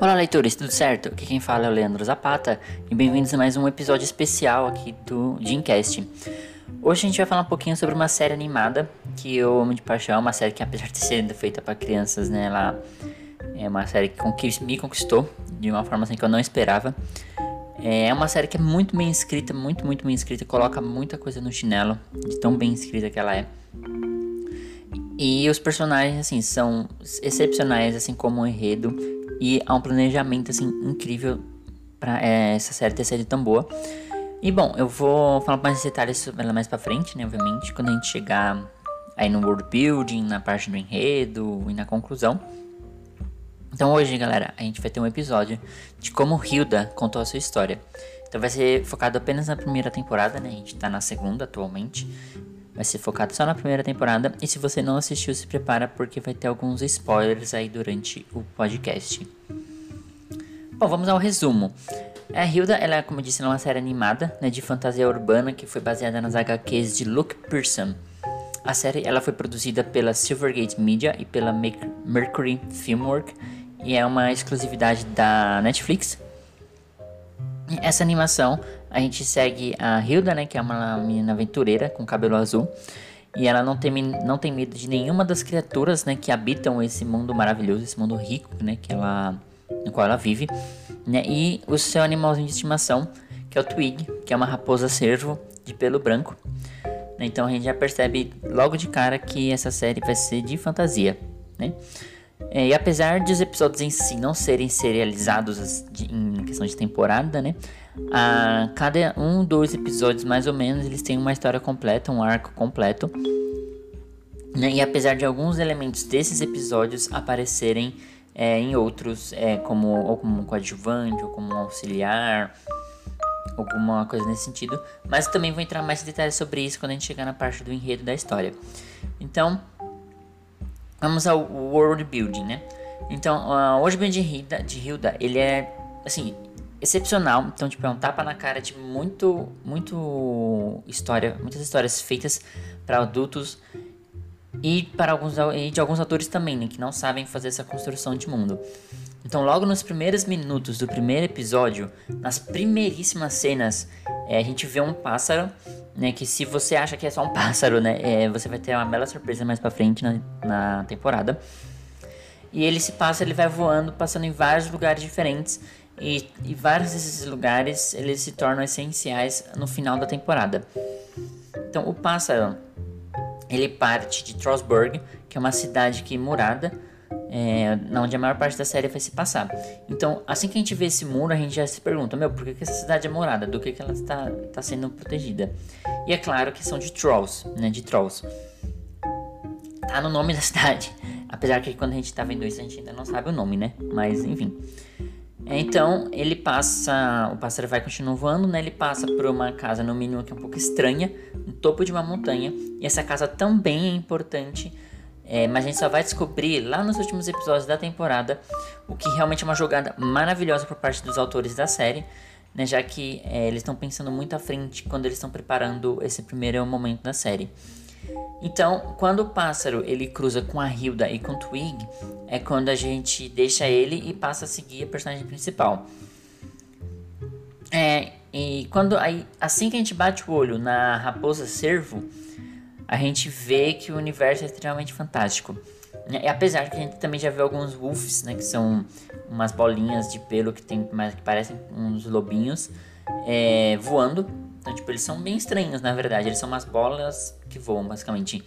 Olá, leitores, tudo certo? Aqui quem fala é o Leandro Zapata e bem-vindos a mais um episódio especial aqui do Dreamcast. Hoje a gente vai falar um pouquinho sobre uma série animada que eu amo de paixão, uma série que apesar de ser feita para crianças, né, ela é uma série que me conquistou de uma forma assim que eu não esperava. É uma série que é muito bem escrita, muito, muito bem escrita, coloca muita coisa no chinelo, de tão bem escrita que ela é. E os personagens, assim, são excepcionais, assim como o enredo. E há um planejamento, assim, incrível para é, essa série ter sido tão boa. E bom, eu vou falar mais detalhes sobre ela mais pra frente, né? Obviamente, quando a gente chegar aí no world building, na parte do enredo e na conclusão. Então hoje, galera, a gente vai ter um episódio de como Hilda contou a sua história. Então vai ser focado apenas na primeira temporada, né? A gente tá na segunda atualmente. Vai ser focado só na primeira temporada. E se você não assistiu, se prepara porque vai ter alguns spoilers aí durante o podcast. Bom, vamos ao resumo. A Hilda, ela, como eu disse, é uma série animada né, de fantasia urbana que foi baseada nas HQs de Luke Pearson. A série ela foi produzida pela Silvergate Media e pela Mercury Filmwork e é uma exclusividade da Netflix. Essa animação a gente segue a Hilda, né, que é uma menina aventureira com cabelo azul. E ela não tem, não tem medo de nenhuma das criaturas, né, que habitam esse mundo maravilhoso, esse mundo rico, né, que ela, no qual ela vive. Né, e o seu animalzinho de estimação, que é o Twig, que é uma raposa cervo de pelo branco. Então a gente já percebe logo de cara que essa série vai ser de fantasia, né? É, e apesar de os episódios em si não serem serializados de, em questão de temporada, né? A cada um, dois episódios mais ou menos, eles têm uma história completa, um arco completo. Né? E apesar de alguns elementos desses episódios aparecerem é, em outros, é, como, ou como coadjuvante, ou como auxiliar, alguma coisa nesse sentido. Mas também vou entrar mais em detalhes sobre isso quando a gente chegar na parte do enredo da história. Então, vamos ao world building, né? Então, o world building de Hilda, de Hilda, ele é, assim, excepcional. Então, tipo, é um tapa na cara de muito, muito história, muitas histórias feitas para adultos e para alguns e de alguns atores também, né, que não sabem fazer essa construção de mundo. Então, logo nos primeiros minutos do primeiro episódio, nas primeiríssimas cenas, é, a gente vê um pássaro, né? Que se você acha que é só um pássaro, né? É, você vai ter uma bela surpresa mais pra frente na, na temporada. E ele se passa, ele vai voando, passando em vários lugares diferentes. E, e vários desses lugares eles se tornam essenciais no final da temporada. Então, o pássaro ele parte de Trostburg, que é uma cidade que murada, é, onde a maior parte da série vai se passar. Então, assim que a gente vê esse muro, a gente já se pergunta, meu, por que, que essa cidade é morada? Do que, que ela está, está sendo protegida? E é claro que são de Trolls, né, de Trolls. Tá no nome da cidade, apesar que quando a gente tá vendo isso, a gente ainda não sabe o nome, né? Mas, enfim. Então ele passa, o pássaro vai continuar voando, né? Ele passa por uma casa no mínimo que é um pouco estranha, no topo de uma montanha. E essa casa também é importante, é, mas a gente só vai descobrir lá nos últimos episódios da temporada o que realmente é uma jogada maravilhosa por parte dos autores da série, né? Já que é, eles estão pensando muito à frente quando eles estão preparando esse primeiro momento da série. Então, quando o pássaro ele cruza com a Hilda e com o Twig, é quando a gente deixa ele e passa a seguir a personagem principal. É, e quando aí, assim que a gente bate o olho na raposa cervo, a gente vê que o universo é extremamente fantástico. E apesar que a gente também já viu alguns wolves, né, que são umas bolinhas de pelo que tem que parecem uns lobinhos é, voando então, tipo, eles são bem estranhos, na verdade. Eles são umas bolas que voam, basicamente.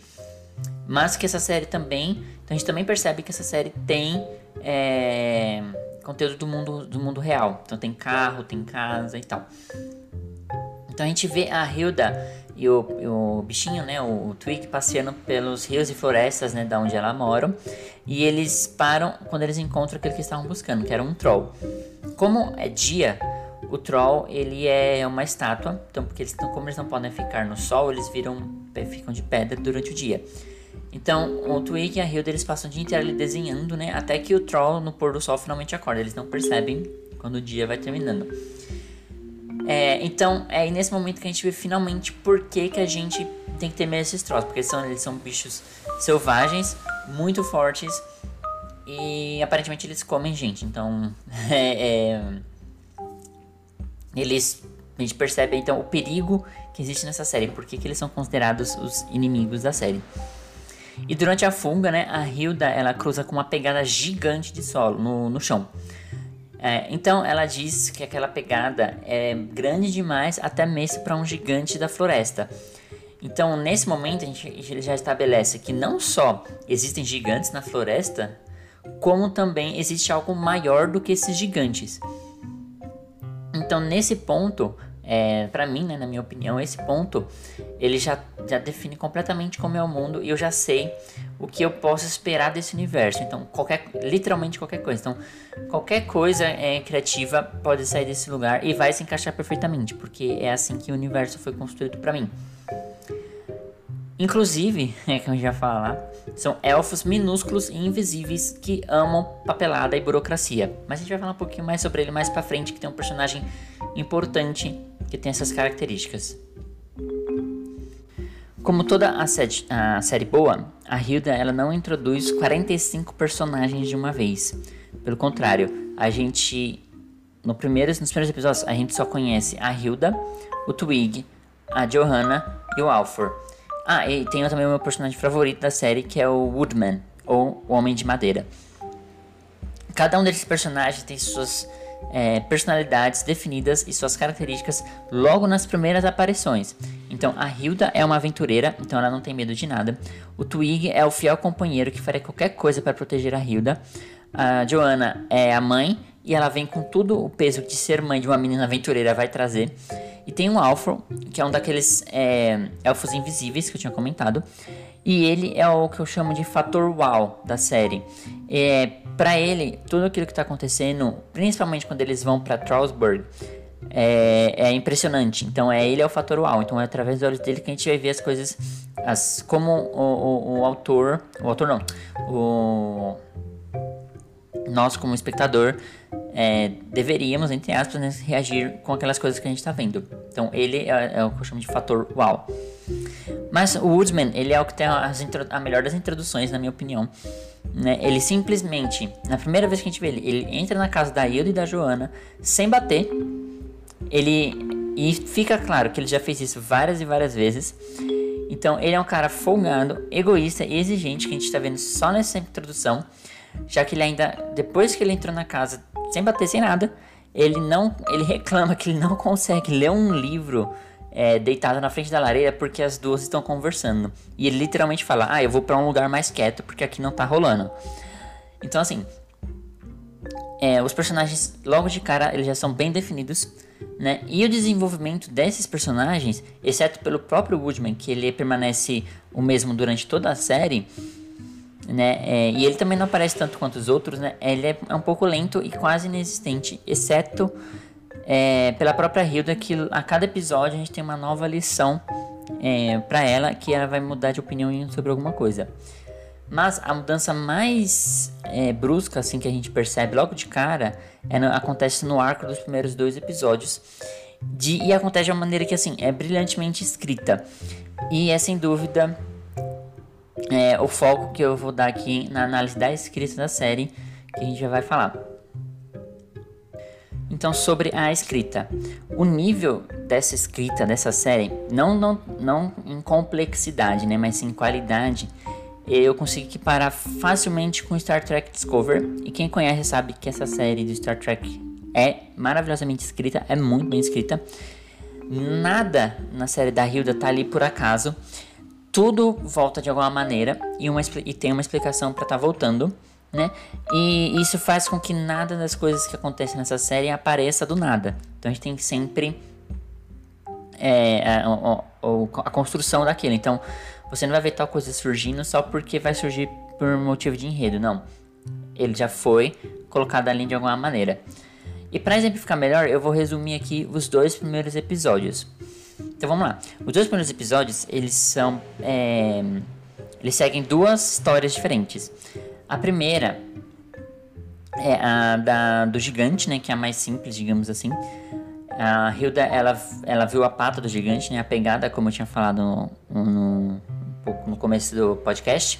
Mas que essa série também... Então, a gente também percebe que essa série tem... É, conteúdo do mundo, do mundo real. Então, tem carro, tem casa e tal. Então, a gente vê a Hilda e o, o bichinho, né, o, Twig, passeando pelos rios e florestas, né, da onde ela mora. E eles param quando eles encontram aquele que estavam buscando, que era um troll. Como é dia, o troll, ele é uma estátua, então porque eles como eles não podem ficar no sol, eles viram ficam de pedra durante o dia. Então, o Twig e a Hilda eles passam o dia inteiro ali desenhando, né? Até que o troll no pôr do sol finalmente acorda. Eles não percebem quando o dia vai terminando. É, então, é nesse momento que a gente vê finalmente por que, que a gente tem que temer esses trolls. Porque são, eles são bichos selvagens, muito fortes E aparentemente eles comem gente, então é, é, eles a gente percebe então o perigo que existe nessa série, porque que eles são considerados os inimigos da série. E durante a funga, né, a Hilda ela cruza com uma pegada gigante de solo no, no chão. É, então ela diz que aquela pegada é grande demais até mesmo para um gigante da floresta. Então nesse momento a gente, a gente já estabelece que não só existem gigantes na floresta, como também existe algo maior do que esses gigantes. Então nesse ponto é, para mim, né, na minha opinião, esse ponto ele já, já define completamente como é o mundo e eu já sei o que eu posso esperar desse universo. Então, qualquer, literalmente qualquer coisa. Então, qualquer coisa é, criativa pode sair desse lugar e vai se encaixar perfeitamente, porque é assim que o universo foi construído para mim. Inclusive, é que gente vai falar, são elfos minúsculos e invisíveis que amam papelada e burocracia. Mas a gente vai falar um pouquinho mais sobre ele mais pra frente, que tem um personagem importante que tem essas características. Como toda a, série, a série boa, a Hilda ela não introduz 45 personagens de uma vez. Pelo contrário, a gente no primeiros, nos primeiros episódios a gente só conhece a Hilda, o Twig, a Johanna e o Alfor. Ah, e tem também o meu personagem favorito da série que é o Woodman, ou o Homem de Madeira. Cada um desses personagens tem suas é, personalidades definidas e suas características logo nas primeiras aparições. Então, a Hilda é uma aventureira, então ela não tem medo de nada. O Twig é o fiel companheiro que faria qualquer coisa para proteger a Hilda. A Joanna é a mãe e ela vem com tudo o peso de ser mãe de uma menina aventureira vai trazer. E tem o Alfro, que é um daqueles é, elfos invisíveis que eu tinha comentado. E ele é o que eu chamo de fator wow da série. É, para ele, tudo aquilo que está acontecendo, principalmente quando eles vão para Trollsburg, é, é, impressionante. Então, é ele é o fator wow. Então, é através dos olhos dele que a gente vai ver as coisas, as, como o, o, o autor, o autor não, o nós como espectador é, deveríamos, entre aspas, né, reagir com aquelas coisas que a gente está vendo. Então, ele é, é, o que eu chamo de fator wow. Mas o Woodsman, ele é o que tem a melhor das introduções, na minha opinião. Né? Ele simplesmente, na primeira vez que a gente vê ele, ele entra na casa da Hilda e da Joana sem bater. Ele. E fica claro que ele já fez isso várias e várias vezes. Então ele é um cara folgado, egoísta e exigente que a gente está vendo só nessa introdução. Já que ele ainda, depois que ele entrou na casa, sem bater, sem nada, ele não. Ele reclama que ele não consegue ler um livro é, deitado na frente da lareira porque as duas estão conversando. E ele literalmente fala: Ah, eu vou para um lugar mais quieto porque aqui não tá rolando. Então, assim, é, os personagens, logo de cara, eles já são bem definidos, né? E o desenvolvimento desses personagens, exceto pelo próprio Woodman, que ele permanece o mesmo durante toda a série, né? É, e ele também não aparece tanto quanto os outros, né? Ele é um pouco lento e quase inexistente, exceto é, pela própria Hilda que a cada episódio a gente tem uma nova lição é, para ela que ela vai mudar de opinião sobre alguma coisa. Mas a mudança mais é, brusca assim que a gente percebe logo de cara é no, acontece no arco dos primeiros dois episódios de, e acontece de uma maneira que assim é brilhantemente escrita e é sem dúvida é, o foco que eu vou dar aqui na análise da escrita da série que a gente já vai falar. Então, sobre a escrita. O nível dessa escrita, dessa série, não, não, não em complexidade, né, mas em qualidade, eu consigo equiparar facilmente com Star Trek Discovery. E quem conhece sabe que essa série do Star Trek é maravilhosamente escrita, é muito bem escrita. Nada na série da Hilda tá ali por acaso. Tudo volta de alguma maneira e, uma, e tem uma explicação para estar tá voltando né? E isso faz com que nada das coisas que acontecem nessa série apareça do nada. Então a gente tem sempre é, a, a, a, construção daquilo. Então você não vai ver tal coisa surgindo só porque vai surgir por motivo de enredo, não. Ele já foi colocado ali de alguma maneira. E para exemplificar melhor, eu vou resumir aqui os dois primeiros episódios. Então vamos lá. Os dois primeiros episódios eles são é, eles seguem duas histórias diferentes. A primeira é a da, do gigante, né? Que é a mais simples, digamos assim. A Hilda, ela, ela viu a pata do gigante, né? A pegada, como eu tinha falado no, no, no, no começo do podcast.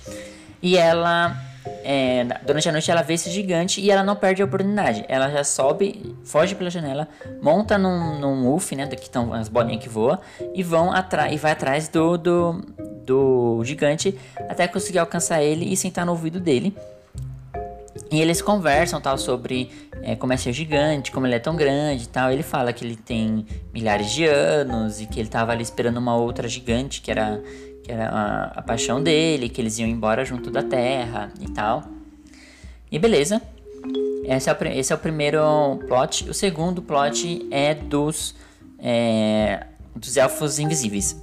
E ela é, durante a noite ela vê esse gigante e ela não perde a oportunidade. Ela já sobe, foge pela janela, monta num, num UF, né? Daqui estão as bolinhas que voam, e vão atrás e vai atrás do, do, do gigante até conseguir alcançar ele e sentar no ouvido dele. E eles conversam tal sobre é, como é ser gigante, como ele é tão grande tal. Ele fala que ele tem milhares de anos e que ele estava ali esperando uma outra gigante que era que era a, a paixão dele, que eles iam embora junto da Terra e tal. E beleza. Esse é o, esse é o primeiro plot. O segundo plot é dos, é, dos elfos invisíveis,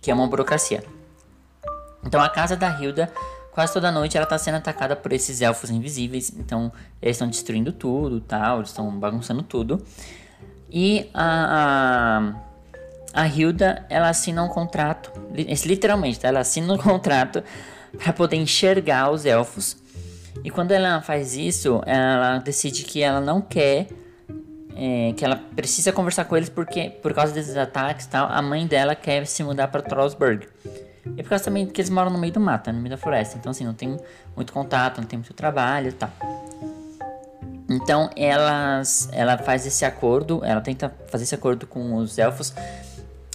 que é uma burocracia. Então a casa da Hilda, quase toda noite, ela está sendo atacada por esses elfos invisíveis. Então eles estão destruindo tudo, tal, eles estão bagunçando tudo. E a, a a Hilda, ela assina um contrato, literalmente, tá? ela assina um contrato para poder enxergar os elfos. E quando ela faz isso, ela decide que ela não quer, é, que ela precisa conversar com eles porque, por causa desses ataques tal, a mãe dela quer se mudar para Trollsburg. E por causa também que eles moram no meio do mato, no meio da floresta. Então, assim, não tem muito contato, não tem muito trabalho e tal. Então, elas, ela faz esse acordo, ela tenta fazer esse acordo com os elfos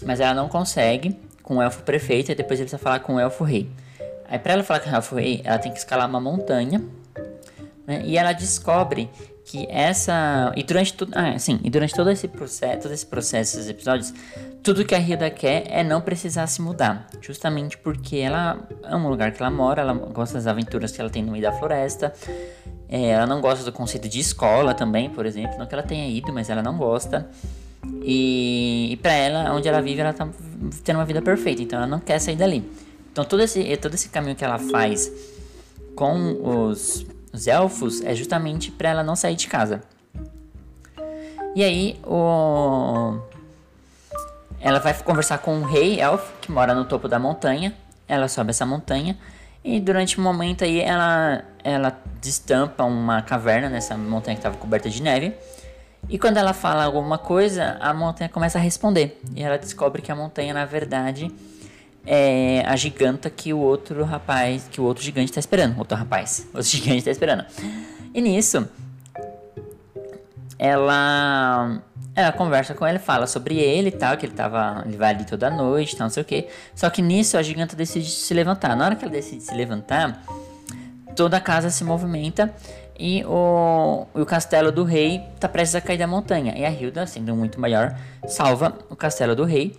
mas ela não consegue com o elfo prefeito e depois ele precisa falar com o elfo rei. Aí para ela falar com o elfo rei, ela tem que escalar uma montanha, né? E ela descobre que essa e durante tudo, ah, sim, e durante todo esse processo, todo esse processo, esses episódios, tudo que a Hilda quer é não precisar se mudar, justamente porque ela ama o lugar que ela mora, ela gosta das aventuras que ela tem no meio da floresta. É, ela não gosta do conceito de escola também, por exemplo, não que ela tenha ido, mas ela não gosta. E, e para ela, onde ela vive, ela tá tendo uma vida perfeita, então ela não quer sair dali. Então todo esse, todo esse caminho que ela faz com os, os elfos é justamente para ela não sair de casa. E aí o ela vai conversar com um rei elfo que mora no topo da montanha. Ela sobe essa montanha e durante um momento aí ela ela destampa uma caverna nessa montanha que estava coberta de neve e quando ela fala alguma coisa, a montanha começa a responder. E ela descobre que a montanha, na verdade, é a giganta que o outro rapaz, que o outro gigante está esperando. Outro rapaz, outro gigante está esperando. E nisso, ela ela conversa com ele, fala sobre ele e tal, que ele tava, ele vai ali toda noite, tal, não sei o que. Só que nisso a giganta decide se levantar. Na hora que ela decide se levantar, toda a casa se movimenta e o, o castelo do rei está prestes a cair da montanha. E a Hilda, sendo muito maior, salva o castelo do rei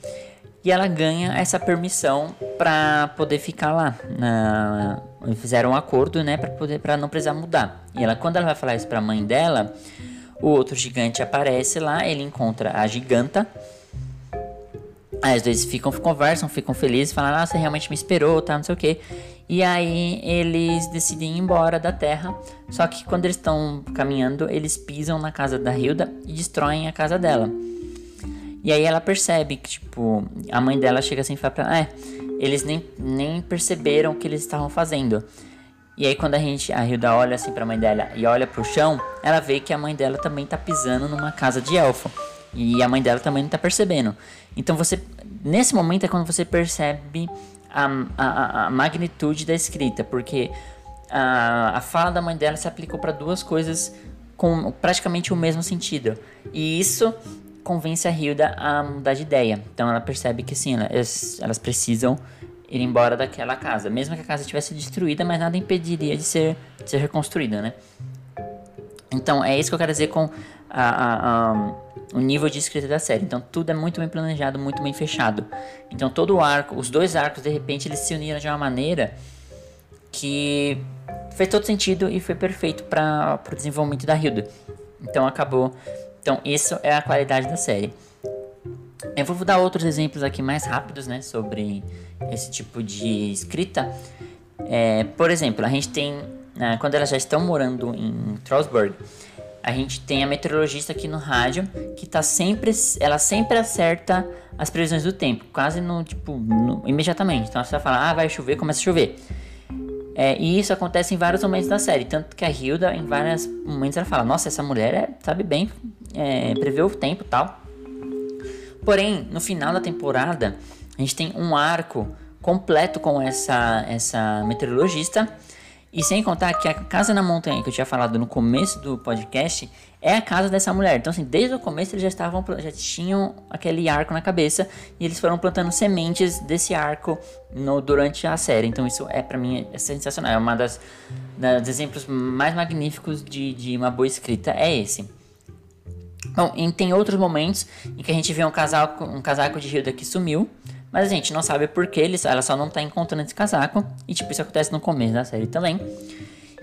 e ela ganha essa permissão para poder ficar lá. Na, fizeram um acordo, né, para poder para não precisar mudar. E ela quando ela vai falar isso para a mãe dela, o outro gigante aparece lá, ele encontra a giganta. Aí os ficam conversam, ficam felizes, falam: "Ah, você realmente me esperou, tá, não sei o quê". E aí eles decidem ir embora da Terra. Só que quando eles estão caminhando, eles pisam na casa da Hilda e destroem a casa dela. E aí ela percebe que, tipo, a mãe dela chega assim e fala pra ela, é, eles nem, nem perceberam o que eles estavam fazendo. E aí quando a gente, a Hilda olha assim pra mãe dela e olha pro chão, ela vê que a mãe dela também tá pisando numa casa de elfo. E a mãe dela também não tá percebendo. Então você, nesse momento é quando você percebe a, a, a magnitude da escrita, porque a, a fala da mãe dela se aplicou para duas coisas com praticamente o mesmo sentido. E isso convence a Hilda a mudar de ideia. Então ela percebe que sim, elas, elas precisam ir embora daquela casa. Mesmo que a casa tivesse destruída, mas nada impediria de ser, de ser reconstruída, né? Então é isso que eu quero dizer com a, a, a o nível de escrita da série. Então tudo é muito bem planejado, muito bem fechado. Então todo o arco, os dois arcos, de repente, eles se uniram de uma maneira que fez todo sentido e foi perfeito para o desenvolvimento da Hilda. Então acabou. Então isso é a qualidade da série. Eu vou dar outros exemplos aqui mais rápidos, né, sobre esse tipo de escrita. É, por exemplo, a gente tem, né, quando elas já estão morando em Trollsburg, a gente tem a meteorologista aqui no rádio que tá sempre, ela sempre acerta as previsões do tempo, quase no tipo no, imediatamente. Então vai falar, ah, vai chover, começa a chover. É, e isso acontece em vários momentos da série, tanto que a Hilda, em vários momentos, ela fala, nossa, essa mulher é, sabe bem é, prever o tempo tal. Porém, no final da temporada, a gente tem um arco completo com essa, essa meteorologista E sem contar que a casa na montanha que eu tinha falado no começo do podcast é a casa dessa mulher. Então, assim, desde o começo eles já estavam, já tinham aquele arco na cabeça e eles foram plantando sementes desse arco no, durante a série. Então, isso é para mim é sensacional. É uma das, das exemplos mais magníficos de, de uma boa escrita é esse. Bom, e tem outros momentos em que a gente vê um casaco, um casaco de Hilda que sumiu. Mas a gente não sabe por que ela só não tá encontrando esse casaco. E tipo, isso acontece no começo da série também.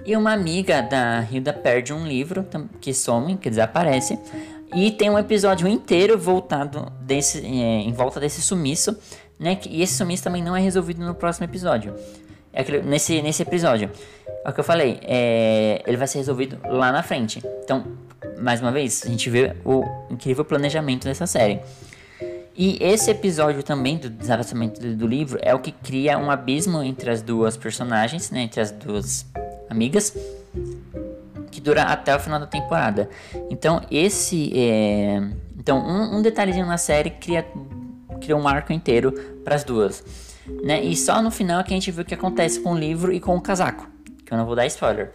E uma amiga da Hilda perde um livro que some, que desaparece. E tem um episódio inteiro voltado desse, é, em volta desse sumiço, né? E esse sumiço também não é resolvido no próximo episódio. É aquele, nesse, nesse episódio. É o que eu falei, é, ele vai ser resolvido lá na frente. Então, mais uma vez, a gente vê o incrível planejamento dessa série. E esse episódio também do desaparecimento do, livro é o que cria um abismo entre as duas personagens, né, entre as duas amigas, que dura até o final da temporada. Então esse é... então um, um detalhezinho na série cria cria um arco inteiro para as duas, né? E só no final é que a gente vê o que acontece com o livro e com o casaco, que eu não vou dar spoiler.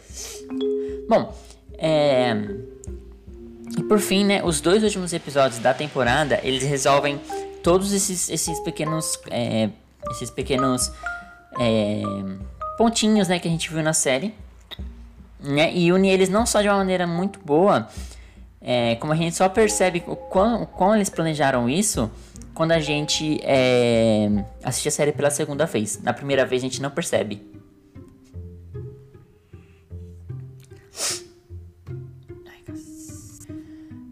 Bom, é e por fim, né, os dois últimos episódios da temporada, eles resolvem todos esses, esses pequenos, é, esses pequenos é, pontinhos, né, que a gente viu na série, né, e une eles não só de uma maneira muito boa, é, como a gente só percebe o quão, o quão eles planejaram isso quando a gente é, assiste a série pela segunda vez. Na primeira vez a gente não percebe.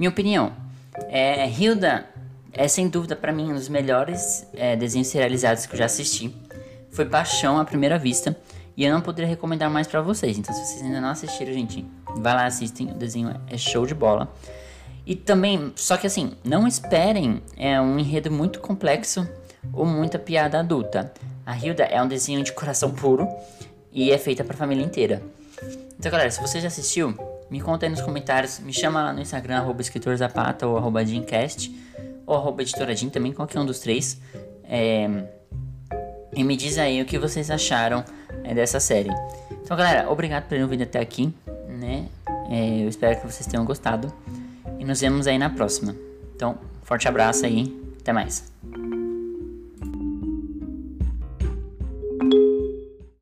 Minha opinião, é, Hilda é sem dúvida para mim um dos melhores é, desenhos serializados que eu já assisti. Foi paixão à primeira vista e eu não poderia recomendar mais para vocês. Então, se vocês ainda não assistiram, gente, vai lá assistem. O desenho é show de bola. E também, só que assim, não esperem é um enredo muito complexo ou muita piada adulta. A Hilda é um desenho de coração puro e é feita para a família inteira. Então, galera, se você já assistiu, me conta aí nos comentários, me chama lá no Instagram, arroba escritorzapata ou arroba Jeancast, ou arroba editoradim também, qualquer um dos três. É, e me diz aí o que vocês acharam é, dessa série. Então, galera, obrigado por terem ouvido até aqui, né? É, eu espero que vocês tenham gostado. E nos vemos aí na próxima. Então, forte abraço aí, até mais.